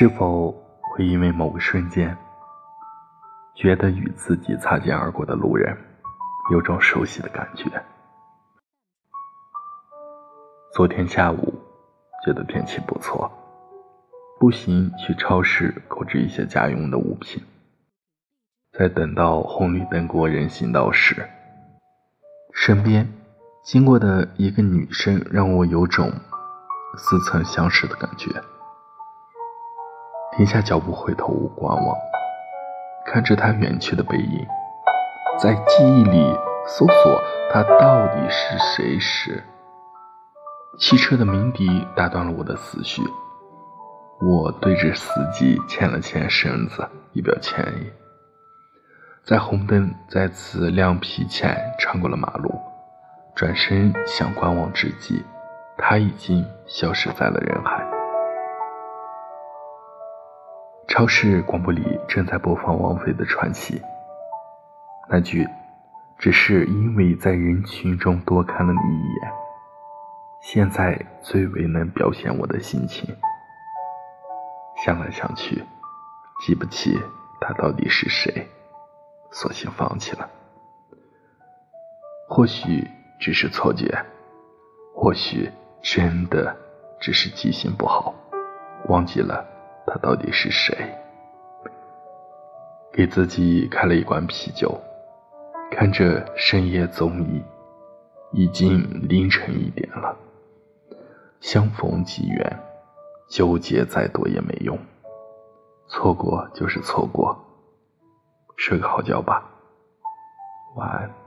是否会因为某个瞬间，觉得与自己擦肩而过的路人有种熟悉的感觉？昨天下午觉得天气不错，步行去超市购置一些家用的物品。在等到红绿灯过人行道时，身边经过的一个女生让我有种似曾相识的感觉。停下脚步，回头观望，看着她远去的背影，在记忆里搜索她到底是谁时，汽车的鸣笛打断了我的思绪。我对着司机欠了欠身子，以表歉意。在红灯再次亮皮前，穿过了马路，转身想观望之际，他已经消失在了人海。超市广播里正在播放王菲的《传奇》，那句“只是因为在人群中多看了你一眼”，现在最为能表现我的心情。想来想去，记不起他到底是谁。索性放弃了。或许只是错觉，或许真的只是记性不好，忘记了他到底是谁。给自己开了一罐啤酒，看着深夜综艺，已经凌晨一点了。相逢即缘，纠结再多也没用，错过就是错过。睡个好觉吧，晚安。